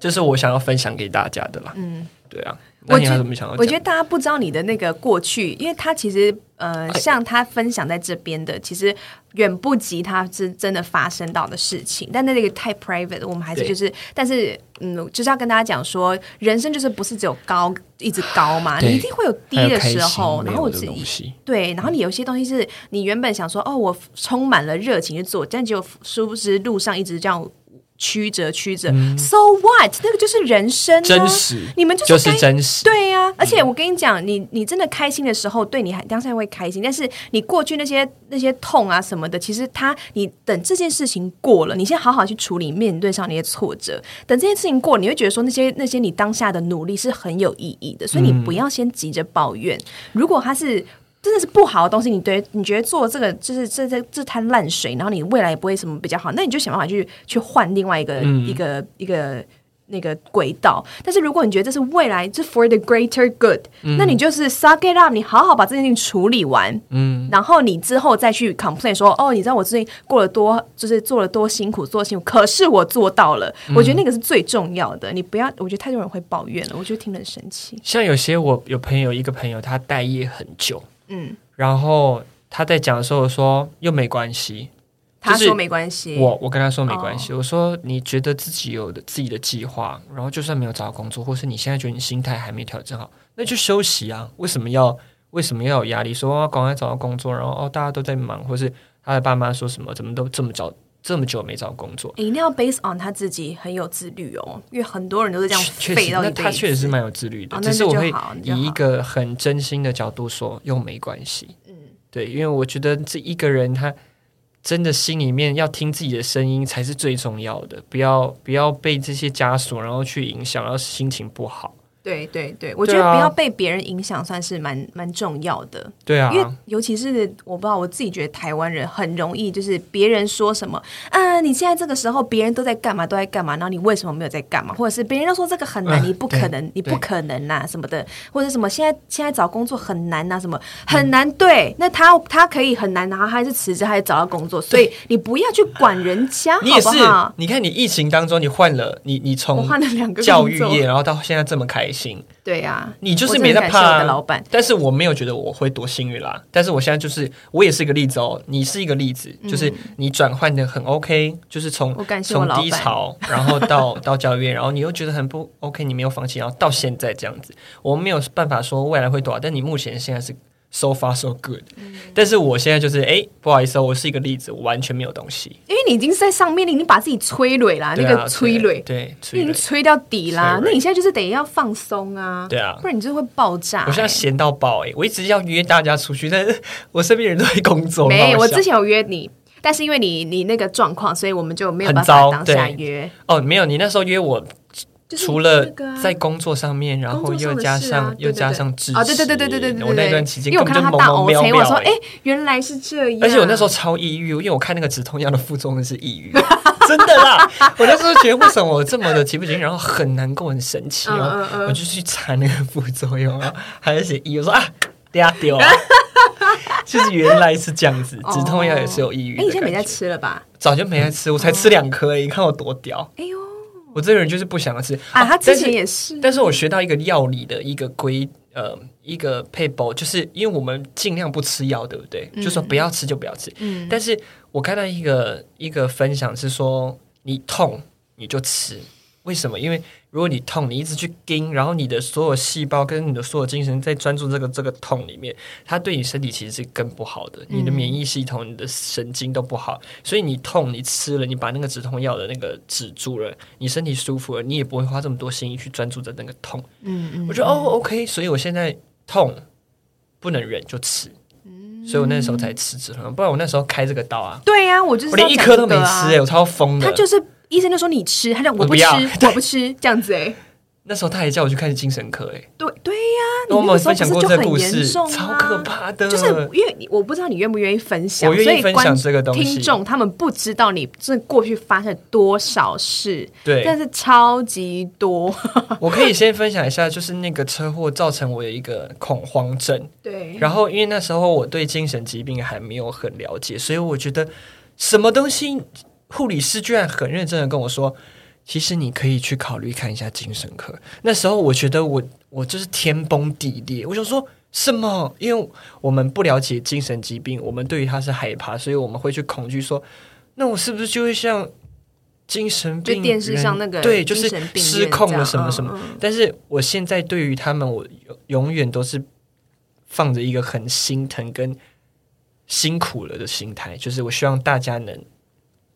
这是我想要分享给大家的啦。嗯，对啊。我觉得，我觉得大家不知道你的那个过去，因为他其实呃，像他分享在这边的，其实远不及他是真的发生到的事情。但那那个太 private，我们还是就是，但是嗯，就是要跟大家讲说，人生就是不是只有高一直高嘛，你一定会有低的时候。然后我自己对，然后你有些东西是你原本想说哦，我充满了热情去做，但结果殊不知路上一直这样。曲折曲折，嗯，So what？那个就是人生，啊，真实。你们就是，就是真实，对呀，啊。而且我跟你讲，你你真的开心的时候，对你还当下会开心。但是你过去那些那些痛啊什么的，其实他，你等这件事情过了，你先好好去处理，面对上那些挫折。等这件事情过，你会觉得说那些那些你当下的努力是很有意义的。所以你不要先急着抱怨。嗯，如果他是。真的是不好的东西，你对你觉得做这个就是这这这滩烂水，然后你未来也不会什么比较好，那你就想办法去去换另外一个、嗯、一个一个。那个轨道，但是如果你觉得这是未来，这 for the greater good，、嗯、那你就是 suck it up，你好好把这件事情处理完，嗯，然后你之后再去 complain 说，哦，你知道我最近过了多，就是做了多辛苦，做辛苦，可是我做到了，嗯、我觉得那个是最重要的。你不要，我觉得太多人会抱怨了，我觉得听得很生气。像有些我有朋友，一个朋友他待业很久，嗯，然后他在讲的时候说又没关系。他说没关系，我我跟他说没关系。Oh. 我说你觉得自己有的自己的计划，然后就算没有找到工作，或是你现在觉得你心态还没调整好，那就休息啊。为什么要为什么要有压力？说赶快找到工作，然后哦大家都在忙，或是他的爸妈说什么，怎么都这么早这么久没找工作？一定要 based on 他自己很有自律哦，因为很多人都是这样废到一辈子。那他确实是蛮有自律的，只是我会以一个很真心的角度说，又没关系。嗯，对，因为我觉得这一个人他。真的心里面要听自己的声音才是最重要的，不要不要被这些枷锁然后去影响，然后心情不好。对对对，我觉得不要被别人影响，算是蛮蛮重要的。对啊，因为尤其是我不知道，我自己觉得台湾人很容易就是别人说什么啊，你现在这个时候别人都在干嘛，都在干嘛，然后你为什么没有在干嘛？或者是别人都说这个很难，你不可能，你不可能呐什么的，或者什么现在现在找工作很难呐，什么很难。对，那他他可以很难，然后他还是辞职，还是找到工作，所以你不要去管人家，你也是。你看你疫情当中，你换了你你从换了两个教育业，然后到现在这么开心。行，对呀，你就是没在怕的老板，但是我没有觉得我会多幸运啦。但是我现在就是，我也是一个例子哦，你是一个例子，就是你转换的很 OK，就是从从低潮，然后到 <laughs> 到教育，然后你又觉得很不 OK，你没有放弃，然后到现在这样子，我没有办法说未来会多少，但你目前现在是。So far so good，嗯、但是我现在就是哎，不好意思，我是一个例子，我完全没有东西。因为你已经是在上面，你已经把自己催泪啦，啊、那个催泪，对，已经催到底啦。那你现在就是等于要放松啊，对啊，不然你就会爆炸、欸。我现在闲到爆哎，我一直要约大家出去，但是 <laughs> 我身边人都在工作。没，我之前有约你，但是因为你你那个状况，所以我们就没有办法当下约。哦，没有，你那时候约我。除了在工作上面，然后又加上又加上知识，啊，对对对对对对对，我那段期间因为我看到他大 OK，我说哎，原来是这样。而且我那时候超抑郁，因为我看那个止痛药的副作用是抑郁，真的啦。我那时候觉得为什么我这么的提不起劲，然后很难过，很神奇哦。我就去查那个副作用啊，还是写抑郁，我说啊，对啊，丢啊，<laughs> 就是原来是这样子，止痛药也是有抑郁。哎，你现在没在吃了吧？早就没在吃，我才吃两颗，你看我多屌。哎呦。我这个人就是不想要吃啊，他之前也是，但是，我学到一个药理的一个规，呃，一个配包，就是因为我们尽量不吃药，对不对？嗯、就说不要吃就不要吃。嗯，但是我看到一个一个分享是说，你痛你就吃。为什么？因为如果你痛，你一直去盯，然后你的所有细胞跟你的所有精神在专注这个这个痛里面，它对你身体其实是更不好的。你的免疫系统、你的神经都不好，所以你痛，你吃了，你把那个止痛药的那个止住了，你身体舒服了，你也不会花这么多心意去专注在那个痛。嗯嗯，我觉得哦，OK，所以我现在痛不能忍就吃，所以我那时候才吃止痛药，不然我那时候开这个刀啊，对呀、啊，我就是我连一颗都没吃哎、欸，我超疯的，他就是。医生就说你吃，他讲我不吃，我不，我不吃，这样子哎、欸。那时候他还叫我去看精神科哎、欸。对对呀、啊，你那个时候不是就很严重、啊、超可怕的。就是因为我不知道你愿不愿意分享，我愿意分享这个东西。听众他们不知道你这过去发生了多少事，对，但是超级多。<laughs> 我可以先分享一下，就是那个车祸造成我有一个恐慌症。<laughs> 对，然后因为那时候我对精神疾病还没有很了解，所以我觉得什么东西。护理师居然很认真的跟我说：“其实你可以去考虑看一下精神科。”那时候我觉得我我就是天崩地裂。我想说什么？因为我们不了解精神疾病，我们对于它是害怕，所以我们会去恐惧说：“那我是不是就会像精神病？就电视上那个对，就是失控了什么什么？”嗯嗯，但是我现在对于他们，我永远都是放着一个很心疼跟辛苦了的心态，就是我希望大家能。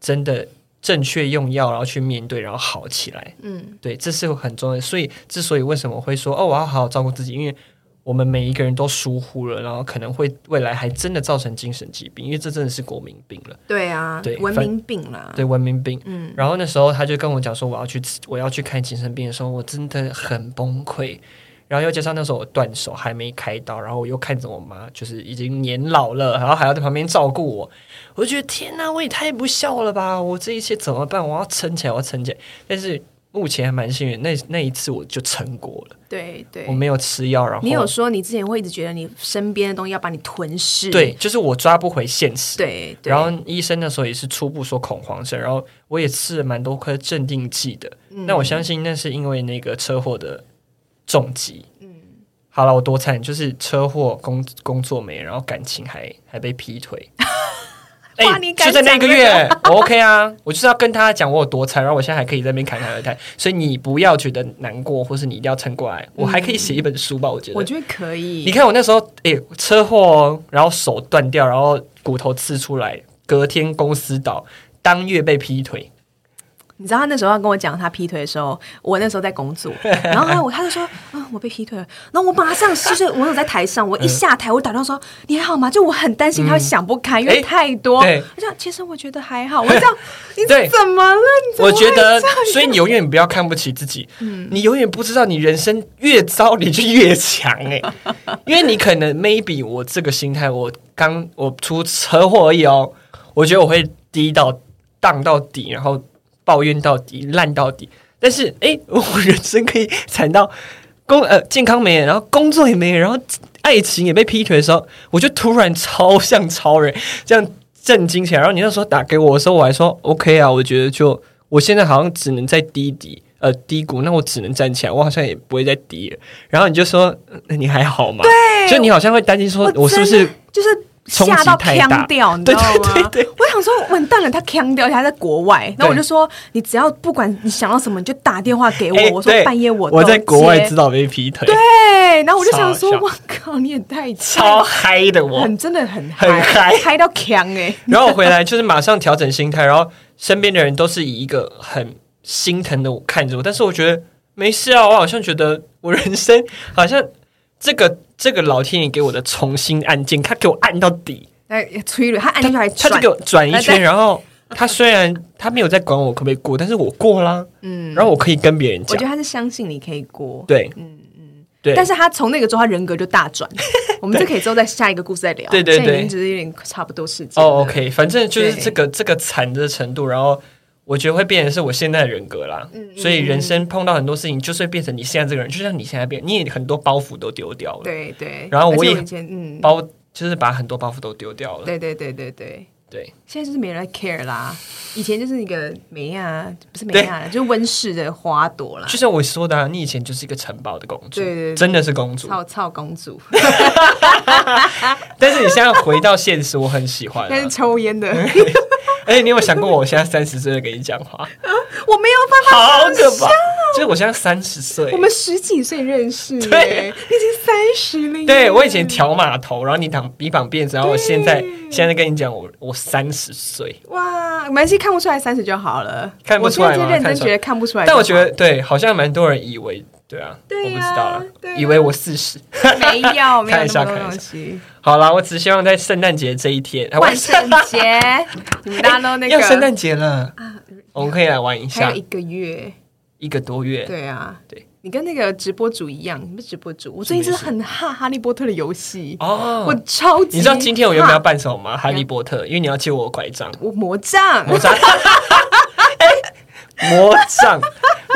真的正确用药，然后去面对，然后好起来。嗯，对，这是很重要的。所以，之所以为什么我会说哦，我要好好照顾自己，因为我们每一个人都疏忽了，然后可能会未来还真的造成精神疾病，因为这真的是国民病了。对啊，对，文明病啦。对，文明病。嗯，然后那时候他就跟我讲说，我要去我要去看精神病的时候，我真的很崩溃。然后又加上那时候我断手还没开刀，然后我又看着我妈就是已经年老了，然后还要在旁边照顾我，我就觉得天哪，我也太不孝了吧！我这一切怎么办？我要撑起来，我要撑起来。但是目前还蛮幸运，那那一次我就撑过了。对对，我没有吃药，然后你有说你之前会一直觉得你身边的东西要把你吞噬，对，就是我抓不回现实。对，对，然后医生那时候也是初步说恐慌症，然后我也吃了蛮多颗镇定剂的。那、嗯、我相信那是因为那个车祸的重疾。嗯，好了，我多惨，就是车祸工工作没，然后感情还还被劈腿。<laughs> 哎、欸，就在那个月，我 OK 啊，<laughs> 我就是要跟他讲我有多惨，然后我现在还可以在那边侃侃而谈，所以你不要觉得难过，或是你一定要撑过来，我还可以写一本书吧？我觉得，我觉得可以。你看我那时候，哎、欸，车祸，然后手断掉，然后骨头刺出来，隔天公司倒，当月被劈腿。你知道他那时候要跟我讲他劈腿的时候，我那时候在工作，然后他 <laughs> 我他就说啊，我被劈腿了，然后我马上就是我有在台上，我一下台我打电话说你还好吗？就我很担心他会想不开，因为太多。我讲其实我觉得还好，我讲你怎么了？我觉得，所以你永远不要看不起自己，你永远不知道你人生越糟你就越强哎、欸，<laughs> 因为你可能 maybe 我这个心态，我刚我出车祸而已哦，我觉得我会低到荡到底，然后。抱怨到底，烂到底，但是哎、欸，<laughs> 我人生可以惨到工呃健康没了，然后工作也没了，然后爱情也被劈腿的时候，我就突然超像超人，这样震惊起来。然后你那时候打给我的时候，我还说 OK 啊，我觉得就我现在好像只能在低底呃低谷，那我只能站起来，我好像也不会再低了。然后你就说那你还好吗？对，就你好像会担心说我是不是就是。吓到呛掉，<laughs> 你知道吗？对对对对，我想说完蛋了，他呛掉，他在国外。然后我就说，你只要不管你想到什么，你就打电话给我。欸、我说半夜我我在国外知道被劈腿。对，然后我就想说，我靠，你也太超嗨的我，我很真的很很嗨，嗨到呛哎。然后我回来就是马上调整心态，然后身边的人都是以一个很心疼的我看着我，但是我觉得没事啊，我好像觉得我人生好像。这个这个老天爷给我的重新按键，他给我按到底，哎，催了他按下去还他，他就给我转一圈，然后他虽然他没有在管我可不可以过，但是我过啦，嗯，然后我可以跟别人讲，我觉得他是相信你可以过，对，嗯嗯，对，但是他从那个之后，他人格就大转，<laughs> 我们这可以之后在下一个故事再聊，对对对，已经只是有点差不多时间，哦，OK，反正就是这个这个惨的程度，然后。我觉得会变成是我现在的人格啦，嗯、所以人生碰到很多事情，就是会变成你现在这个人，就像你现在变，你也很多包袱都丢掉了，对对。然后我也包，就是把很多包袱都丢掉了，对对对对对对。现在就是没人来 care 啦，以前就是一个梅啊，不是梅啊，就是温室的花朵啦。就像我说的、啊，你以前就是一个城堡的公主，对，对对，真的是公主，操操公主。<laughs> 但是你现在回到现实，我很喜欢、啊，但是抽烟的。<laughs> 哎、欸，你有没有想过，我现在三十岁了，跟你讲话，啊我没有办法，好可怕！就是我现在三十岁，我们十几岁认识，对，已经三十了。对，我以前挑码头，然后你绑比绑辫子，然后我现在现在跟你讲，我我三十岁，哇，没关系，看不出来三十就好了，看不出来认真觉得看不出来，但我觉得对，好像蛮多人以为。对啊，对啊，我不知道了，啊、以为我四十，没有，没有看一下，看一下。好啦，我只希望在圣诞节这一天，万圣节，<laughs> 你们大家都那个要圣诞节了。啊，我们可以来玩一下，一个月，一个多月，对啊，对，你跟那个直播主一样，你不是直播主，我最近是很哈哈利波特的游戏。哦，我超级，你知道今天我原本要办什么吗？哈。利波特，因为你要借我拐杖，我魔杖，魔杖。<laughs> 魔杖，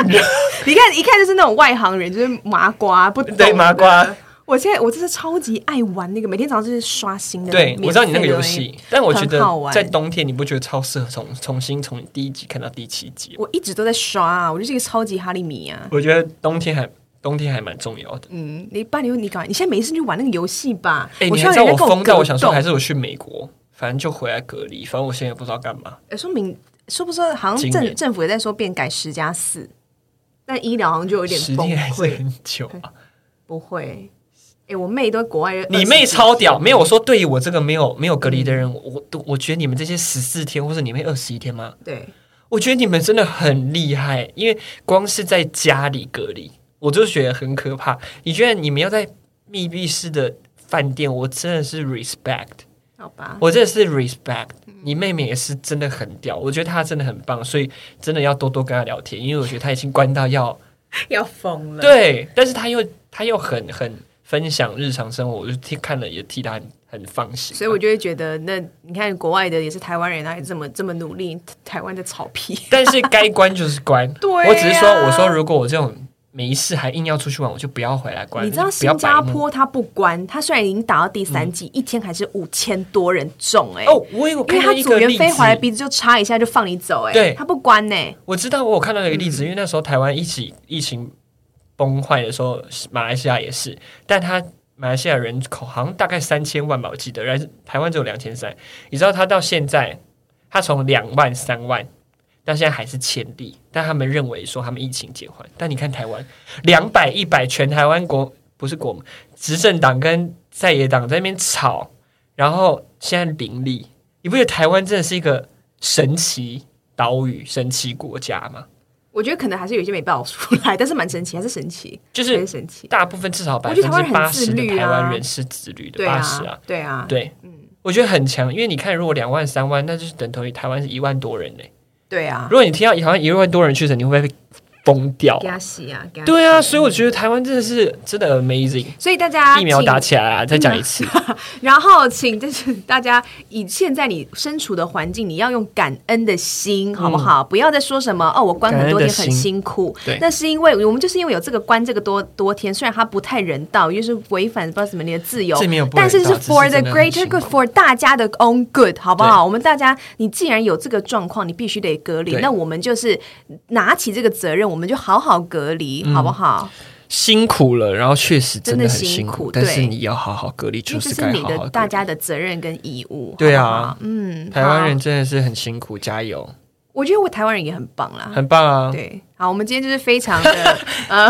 <laughs> 你看一看就是那种外行人，就是麻瓜，不懂。对麻瓜。我现在我真是超级爱玩那个，每天早上就是刷新的。对，我知道你那个游戏，但我觉得在冬天你不觉得超适合从重新从第一集看到第七集？我一直都在刷啊，我就是一个超级哈利米啊。我觉得冬天还冬天还蛮重要的。嗯，你爸你你搞，你现在没事去玩那个游戏吧？哎、欸，你还知道我疯掉？我想说还是我去美国，反正就回来隔离，反正我现在也不知道干嘛。哎、欸，说明。说不说？好像政政府也在说变改十加四，但医疗好像就有点崩溃。很久啊，不会。哎、欸，我妹都国外，你妹超屌。没有，我说对于我这个没有没有隔离的人，我都我觉得你们这些十四天或者你们二十一天吗？对，我觉得你们真的很厉害，因为光是在家里隔离，我就觉得很可怕。你觉得你们要在密闭式的饭店，我真的是 respect。好吧，我真的是 respect。你妹妹也是真的很屌，我觉得她真的很棒，所以真的要多多跟她聊天，因为我觉得她已经关到要 <laughs> 要疯了。对，但是她又她又很很分享日常生活，我就替看了也替她很很放心。所以我就会觉得，那你看国外的也是台湾人，他也这么这么努力，台湾的草皮。但是该关就是关，<laughs> 对啊，我只是说，我说如果我这种。没事，还硬要出去玩，我就不要回来关。你知道新加坡它不关，它虽然已经打到第三季，嗯、一天还是五千多人中哎、欸。哦，我有看到一个例子，因为他组员飞回来鼻子就插一下就放你走哎、欸。对，他不关呢、欸。我知道，我有看到一个例子，嗯、因为那时候台湾一起疫情崩坏的时候，马来西亚也是，但他马来西亚人口好像大概三千万吧，我记得，然后台湾只有两千三。你知道他到现在，他从两万三万。但现在还是千例，但他们认为说他们疫情减缓，但你看台湾两百一百，全台湾国不是国执政党跟在野党在那边吵，然后现在零例，你不觉得台湾真的是一个神奇岛屿、神奇国家吗？我觉得可能还是有些没爆出来，但是蛮神奇，还是神奇，就是神奇。大部分至少百分之八十的台湾人是自律的，八十啊，对啊，对，嗯，我觉得很强，因为你看，如果两万三万，那就是等同于台湾是一万多人嘞。对呀，如果你听到好像一万多人去的，你会不会疯掉？啊，对啊，所以我觉得台湾真的是真的 amazing。所以大家疫苗打起来啊，再讲一次。<laughs> 然后请就是大家以现在你身处的环境，你要用感恩的心，好不好？嗯、不要再说什么哦，我关很多天很辛苦。对，那是因为我们就是因为有这个关这个多多天，虽然它不太人道，又是违反不知道什么你的自由，但是是 for the greater good，for 大家的 own good，好不好？我们大家，你既然有这个状况，你必须得隔离，那我们就是拿起这个责任。我们就好好隔离，嗯、好不好？辛苦了，然后确实真的很辛苦，辛苦但是你要好好隔离，就是你的大家的责任跟义务。对啊，好好嗯，台湾人真的是很辛苦，加油！我觉得我台湾人也很棒啦，很棒啊！对，好，我们今天就是非常的 <laughs> 呃，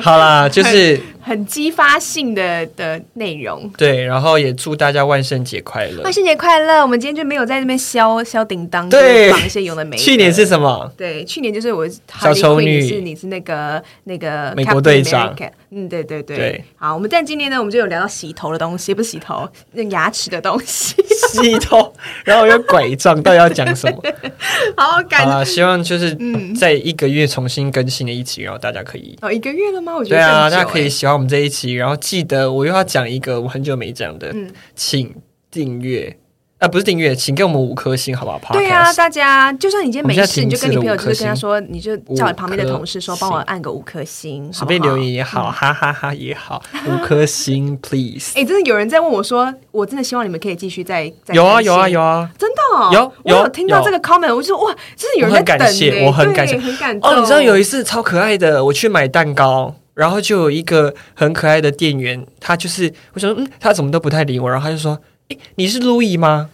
好啦，就是很，很激发性的的内容。对，然后也祝大家万圣节快乐！万圣节快乐！我们今天就没有在这边消消叮当，对，绑一些有的没的。去年是什么？对，去年就是我小丑女，是你是那个那个美国队长。嗯，对对对，对，好，我们但今天呢，我们就有聊到洗头的东西，不是洗头，那牙齿的东西，洗头，然后有拐杖，到底要讲什么？<laughs> 好，感好，希望就是在一个月重新更新的一期，然后大家可以哦，一个月了吗？我觉得对啊，大家可以喜欢我们这一期，然后记得我又要讲一个我很久没讲的，嗯，请订阅。啊，不是订阅，请给我们五颗星，好不好？对啊，大家，就算你今天没事，你就跟你朋友就是跟他说，你就叫你旁边的同事说，帮我按个五颗星，随便留言也好，哈哈哈也好，五颗星，<laughs> please。哎，真的有人在问我说，我真的希望你们可以继续再再有啊有啊有啊，真的有有听到这个 comment，我就说哇，真的有人在等，我很感谢，很感动。哦，你知道有一次超可爱的，我去买蛋糕，然后就有一个很可爱的店员，他就是我想说，嗯，他怎么都不太理我，然后他就说，哎，你是路易吗？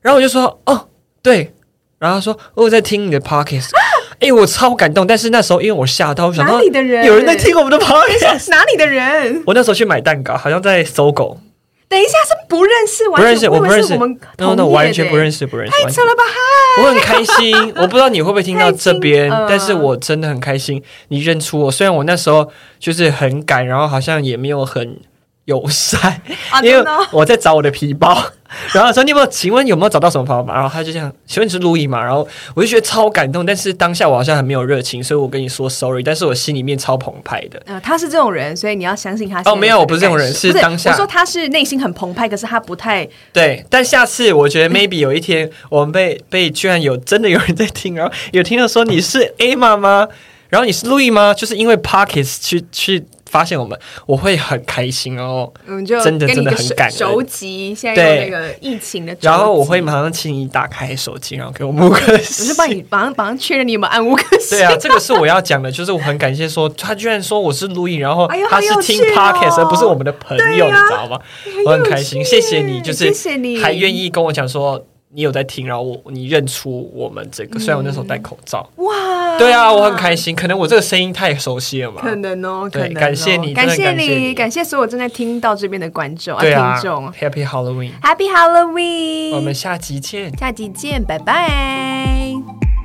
然后我就说哦，对，然后他说我在听你的 podcast，<laughs> 哎，我超感动。但是那时候因为我吓到，我想到哪里的人有人在听我们的 podcast？<laughs> 哪里的人？我那时候去买蛋糕，好像在搜狗。等一下是不认识，不认识，我不认识，我们那那完全不认识，不认识。太扯了吧！嗨，我很开心，我不知道你会不会听到这边，但是我真的很开心，你认出我。虽然我那时候就是很赶，然后好像也没有很。友善，因为我在找我的皮包，<laughs> 然后说你有没有？请问有没有找到什么包嘛？然后他就这样，请问你是路易吗？然后我就觉得超感动，但是当下我好像很没有热情，所以我跟你说 sorry，但是我心里面超澎湃的。呃，他是这种人，所以你要相信他。哦，没有，我不是这种人，是当下。我说他是内心很澎湃，可是他不太对。但下次我觉得 maybe 有一天我们被被居然有真的有人在听，然后有听到说你是 Emma 吗？然后你是路易吗？就是因为 Podcast 去去。发现我们，我会很开心哦，嗯，就真的真的很感手机现在有那个疫情的，然后我会马上请你打开手机，然后给我五颗星，我是帮你马上马上确认你有没有按五颗星。对啊，这个是我要讲的，就是我很感谢说他居然说我是录音，然后他是听 Podcast 而不是我们的朋友，你知道吗？我很开心，谢谢你，就是还愿意跟我讲说。你有在听，然后我你认出我们这个，虽然我那时候戴口罩，哇，对啊，我很开心，可能我这个声音太熟悉了嘛，可能哦，对，感谢你，感谢你，感谢所有正在听到这边的观众啊，听众，Happy Halloween，Happy Halloween，我们下集见，下集见，拜拜。